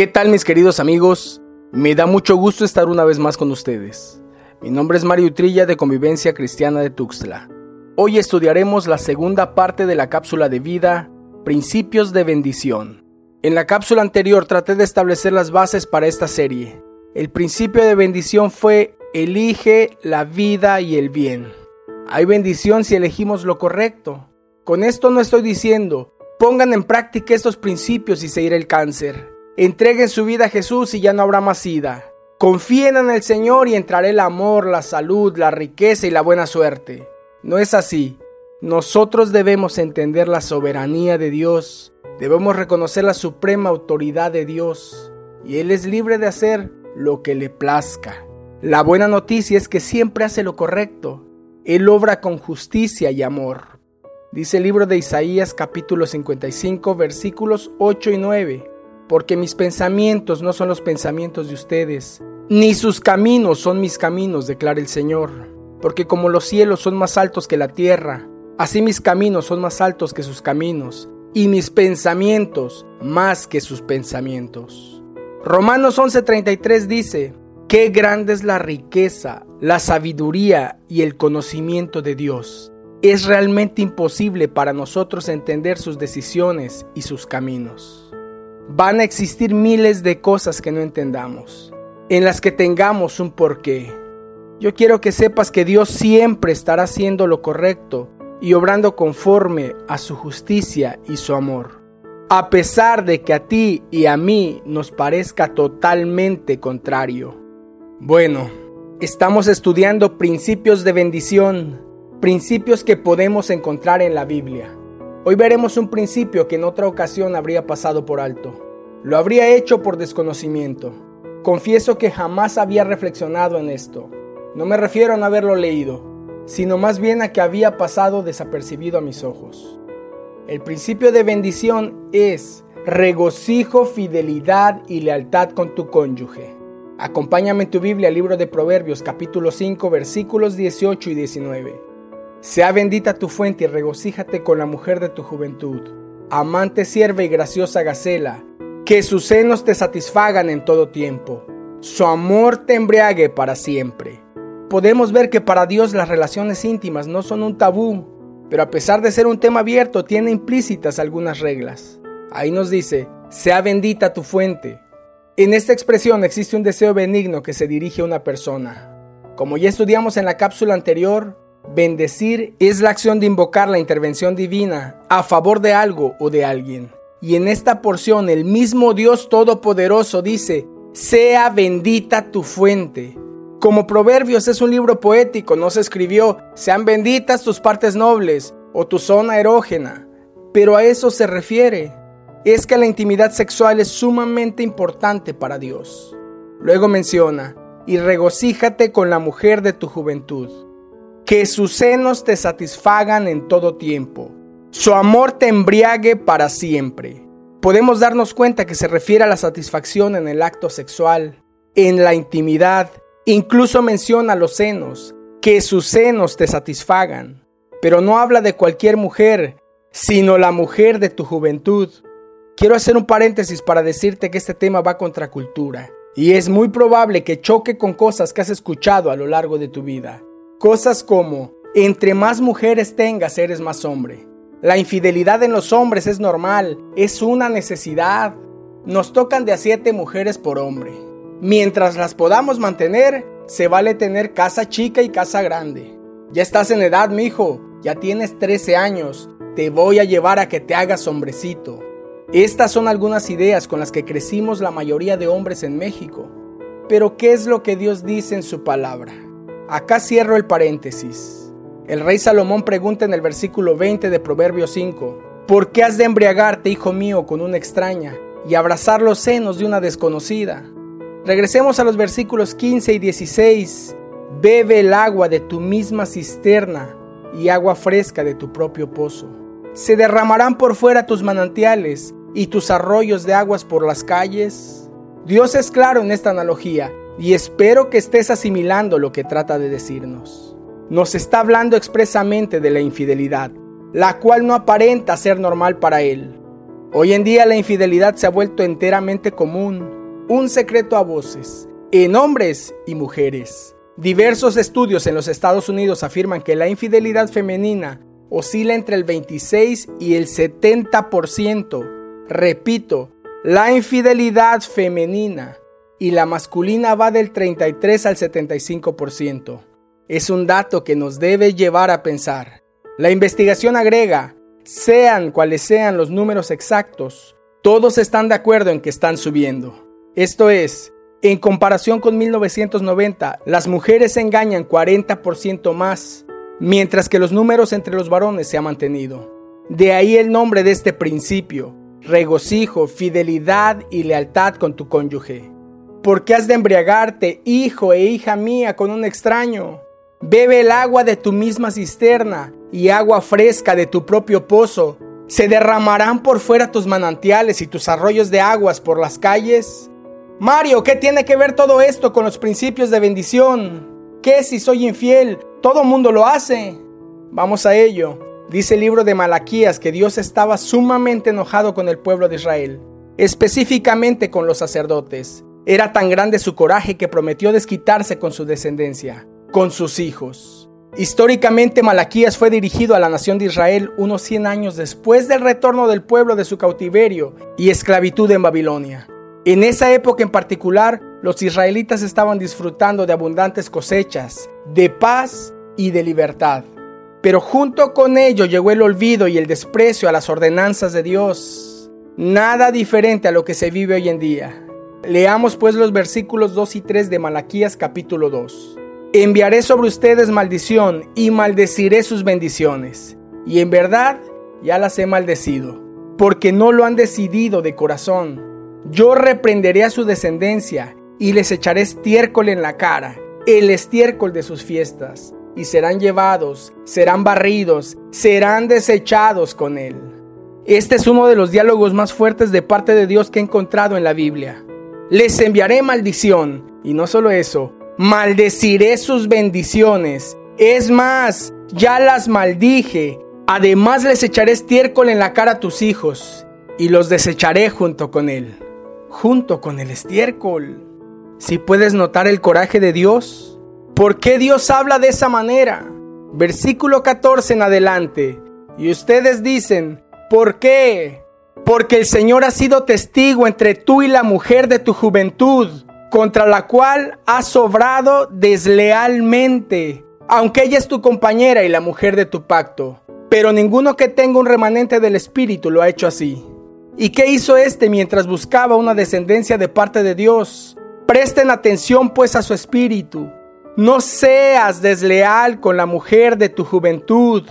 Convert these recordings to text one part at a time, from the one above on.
¿Qué tal mis queridos amigos? Me da mucho gusto estar una vez más con ustedes. Mi nombre es Mario Trilla de Convivencia Cristiana de Tuxtla. Hoy estudiaremos la segunda parte de la cápsula de vida, Principios de Bendición. En la cápsula anterior traté de establecer las bases para esta serie. El principio de bendición fue elige la vida y el bien. Hay bendición si elegimos lo correcto. Con esto no estoy diciendo, pongan en práctica estos principios y se irá el cáncer. Entreguen su vida a Jesús y ya no habrá más sida. Confíen en el Señor y entrará el amor, la salud, la riqueza y la buena suerte. No es así. Nosotros debemos entender la soberanía de Dios, debemos reconocer la suprema autoridad de Dios, y Él es libre de hacer lo que le plazca. La buena noticia es que siempre hace lo correcto. Él obra con justicia y amor. Dice el libro de Isaías capítulo 55 versículos 8 y 9 porque mis pensamientos no son los pensamientos de ustedes, ni sus caminos son mis caminos, declara el Señor. Porque como los cielos son más altos que la tierra, así mis caminos son más altos que sus caminos, y mis pensamientos más que sus pensamientos. Romanos 11:33 dice, Qué grande es la riqueza, la sabiduría y el conocimiento de Dios. Es realmente imposible para nosotros entender sus decisiones y sus caminos van a existir miles de cosas que no entendamos, en las que tengamos un porqué. Yo quiero que sepas que Dios siempre estará haciendo lo correcto y obrando conforme a su justicia y su amor, a pesar de que a ti y a mí nos parezca totalmente contrario. Bueno, estamos estudiando principios de bendición, principios que podemos encontrar en la Biblia. Hoy veremos un principio que en otra ocasión habría pasado por alto. Lo habría hecho por desconocimiento. Confieso que jamás había reflexionado en esto. No me refiero a no haberlo leído, sino más bien a que había pasado desapercibido a mis ojos. El principio de bendición es regocijo, fidelidad y lealtad con tu cónyuge. Acompáñame en tu Biblia al libro de Proverbios capítulo 5 versículos 18 y 19. Sea bendita tu fuente y regocíjate con la mujer de tu juventud. Amante sierva y graciosa gacela, que sus senos te satisfagan en todo tiempo. Su amor te embriague para siempre. Podemos ver que para Dios las relaciones íntimas no son un tabú, pero a pesar de ser un tema abierto, tiene implícitas algunas reglas. Ahí nos dice, sea bendita tu fuente. En esta expresión existe un deseo benigno que se dirige a una persona. Como ya estudiamos en la cápsula anterior, Bendecir es la acción de invocar la intervención divina a favor de algo o de alguien. Y en esta porción el mismo Dios Todopoderoso dice, sea bendita tu fuente. Como Proverbios es un libro poético, no se escribió, sean benditas tus partes nobles o tu zona erógena, pero a eso se refiere. Es que la intimidad sexual es sumamente importante para Dios. Luego menciona, y regocíjate con la mujer de tu juventud que sus senos te satisfagan en todo tiempo, su amor te embriague para siempre. Podemos darnos cuenta que se refiere a la satisfacción en el acto sexual, en la intimidad, incluso menciona los senos, que sus senos te satisfagan, pero no habla de cualquier mujer, sino la mujer de tu juventud. Quiero hacer un paréntesis para decirte que este tema va contra cultura, y es muy probable que choque con cosas que has escuchado a lo largo de tu vida. Cosas como, entre más mujeres tengas, eres más hombre. La infidelidad en los hombres es normal, es una necesidad. Nos tocan de a siete mujeres por hombre. Mientras las podamos mantener, se vale tener casa chica y casa grande. Ya estás en edad, mijo, ya tienes 13 años, te voy a llevar a que te hagas hombrecito. Estas son algunas ideas con las que crecimos la mayoría de hombres en México. Pero ¿qué es lo que Dios dice en su palabra? Acá cierro el paréntesis. El rey Salomón pregunta en el versículo 20 de Proverbios 5, ¿por qué has de embriagarte, hijo mío, con una extraña y abrazar los senos de una desconocida? Regresemos a los versículos 15 y 16. Bebe el agua de tu misma cisterna y agua fresca de tu propio pozo. Se derramarán por fuera tus manantiales y tus arroyos de aguas por las calles. Dios es claro en esta analogía y espero que estés asimilando lo que trata de decirnos. Nos está hablando expresamente de la infidelidad, la cual no aparenta ser normal para él. Hoy en día la infidelidad se ha vuelto enteramente común, un secreto a voces, en hombres y mujeres. Diversos estudios en los Estados Unidos afirman que la infidelidad femenina oscila entre el 26 y el 70%. Repito, la infidelidad femenina y la masculina va del 33 al 75%. Es un dato que nos debe llevar a pensar. La investigación agrega, sean cuales sean los números exactos, todos están de acuerdo en que están subiendo. Esto es, en comparación con 1990, las mujeres engañan 40% más, mientras que los números entre los varones se han mantenido. De ahí el nombre de este principio, regocijo, fidelidad y lealtad con tu cónyuge. ¿Por qué has de embriagarte, hijo e hija mía, con un extraño? Bebe el agua de tu misma cisterna y agua fresca de tu propio pozo. ¿Se derramarán por fuera tus manantiales y tus arroyos de aguas por las calles? Mario, ¿qué tiene que ver todo esto con los principios de bendición? ¿Qué si soy infiel? Todo mundo lo hace. Vamos a ello. Dice el libro de Malaquías que Dios estaba sumamente enojado con el pueblo de Israel, específicamente con los sacerdotes. Era tan grande su coraje que prometió desquitarse con su descendencia, con sus hijos. Históricamente Malaquías fue dirigido a la nación de Israel unos 100 años después del retorno del pueblo de su cautiverio y esclavitud en Babilonia. En esa época en particular, los israelitas estaban disfrutando de abundantes cosechas, de paz y de libertad. Pero junto con ello llegó el olvido y el desprecio a las ordenanzas de Dios. Nada diferente a lo que se vive hoy en día. Leamos pues los versículos 2 y 3 de Malaquías capítulo 2. Enviaré sobre ustedes maldición y maldeciré sus bendiciones. Y en verdad ya las he maldecido, porque no lo han decidido de corazón. Yo reprenderé a su descendencia y les echaré estiércol en la cara, el estiércol de sus fiestas, y serán llevados, serán barridos, serán desechados con él. Este es uno de los diálogos más fuertes de parte de Dios que he encontrado en la Biblia. Les enviaré maldición, y no solo eso, maldeciré sus bendiciones. Es más, ya las maldije. Además les echaré estiércol en la cara a tus hijos y los desecharé junto con él, junto con el estiércol. Si puedes notar el coraje de Dios, ¿por qué Dios habla de esa manera? Versículo 14 en adelante. Y ustedes dicen, ¿por qué? Porque el Señor ha sido testigo entre tú y la mujer de tu juventud contra la cual has sobrado deslealmente, aunque ella es tu compañera y la mujer de tu pacto. Pero ninguno que tenga un remanente del Espíritu lo ha hecho así. ¿Y qué hizo éste mientras buscaba una descendencia de parte de Dios? Presten atención pues a su espíritu. No seas desleal con la mujer de tu juventud,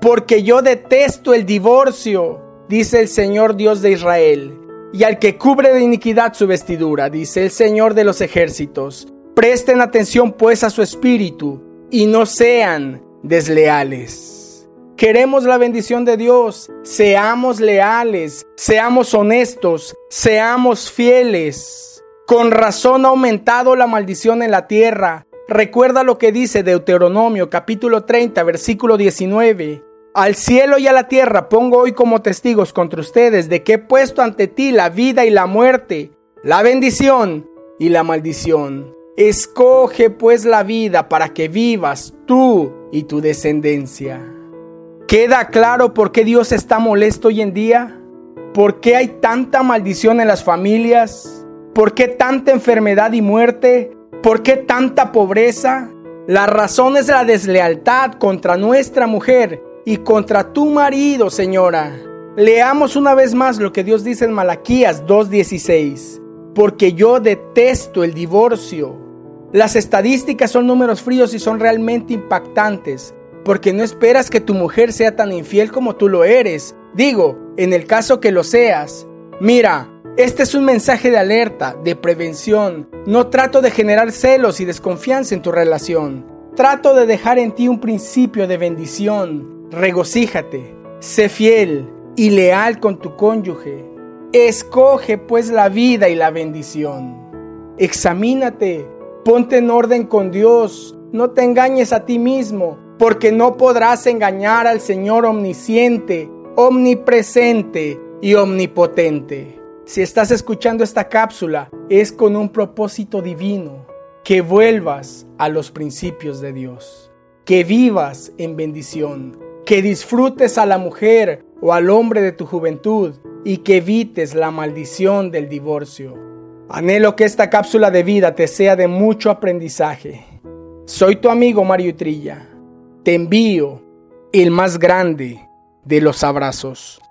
porque yo detesto el divorcio, dice el Señor Dios de Israel y al que cubre de iniquidad su vestidura, dice el Señor de los ejércitos. Presten atención pues a su espíritu y no sean desleales. Queremos la bendición de Dios, seamos leales, seamos honestos, seamos fieles. Con razón ha aumentado la maldición en la tierra. Recuerda lo que dice Deuteronomio capítulo 30 versículo 19. Al cielo y a la tierra pongo hoy como testigos contra ustedes de que he puesto ante ti la vida y la muerte, la bendición y la maldición. Escoge pues la vida para que vivas tú y tu descendencia. ¿Queda claro por qué Dios está molesto hoy en día? ¿Por qué hay tanta maldición en las familias? ¿Por qué tanta enfermedad y muerte? ¿Por qué tanta pobreza? La razón es la deslealtad contra nuestra mujer y contra tu marido, señora. Leamos una vez más lo que Dios dice en Malaquías 2.16. Porque yo detesto el divorcio. Las estadísticas son números fríos y son realmente impactantes. Porque no esperas que tu mujer sea tan infiel como tú lo eres. Digo, en el caso que lo seas. Mira, este es un mensaje de alerta, de prevención. No trato de generar celos y desconfianza en tu relación. Trato de dejar en ti un principio de bendición, regocíjate, sé fiel y leal con tu cónyuge. Escoge pues la vida y la bendición. Examínate, ponte en orden con Dios, no te engañes a ti mismo, porque no podrás engañar al Señor omnisciente, omnipresente y omnipotente. Si estás escuchando esta cápsula es con un propósito divino, que vuelvas a los principios de Dios, que vivas en bendición, que disfrutes a la mujer o al hombre de tu juventud y que evites la maldición del divorcio. Anhelo que esta cápsula de vida te sea de mucho aprendizaje. Soy tu amigo Mario Trilla. Te envío el más grande de los abrazos.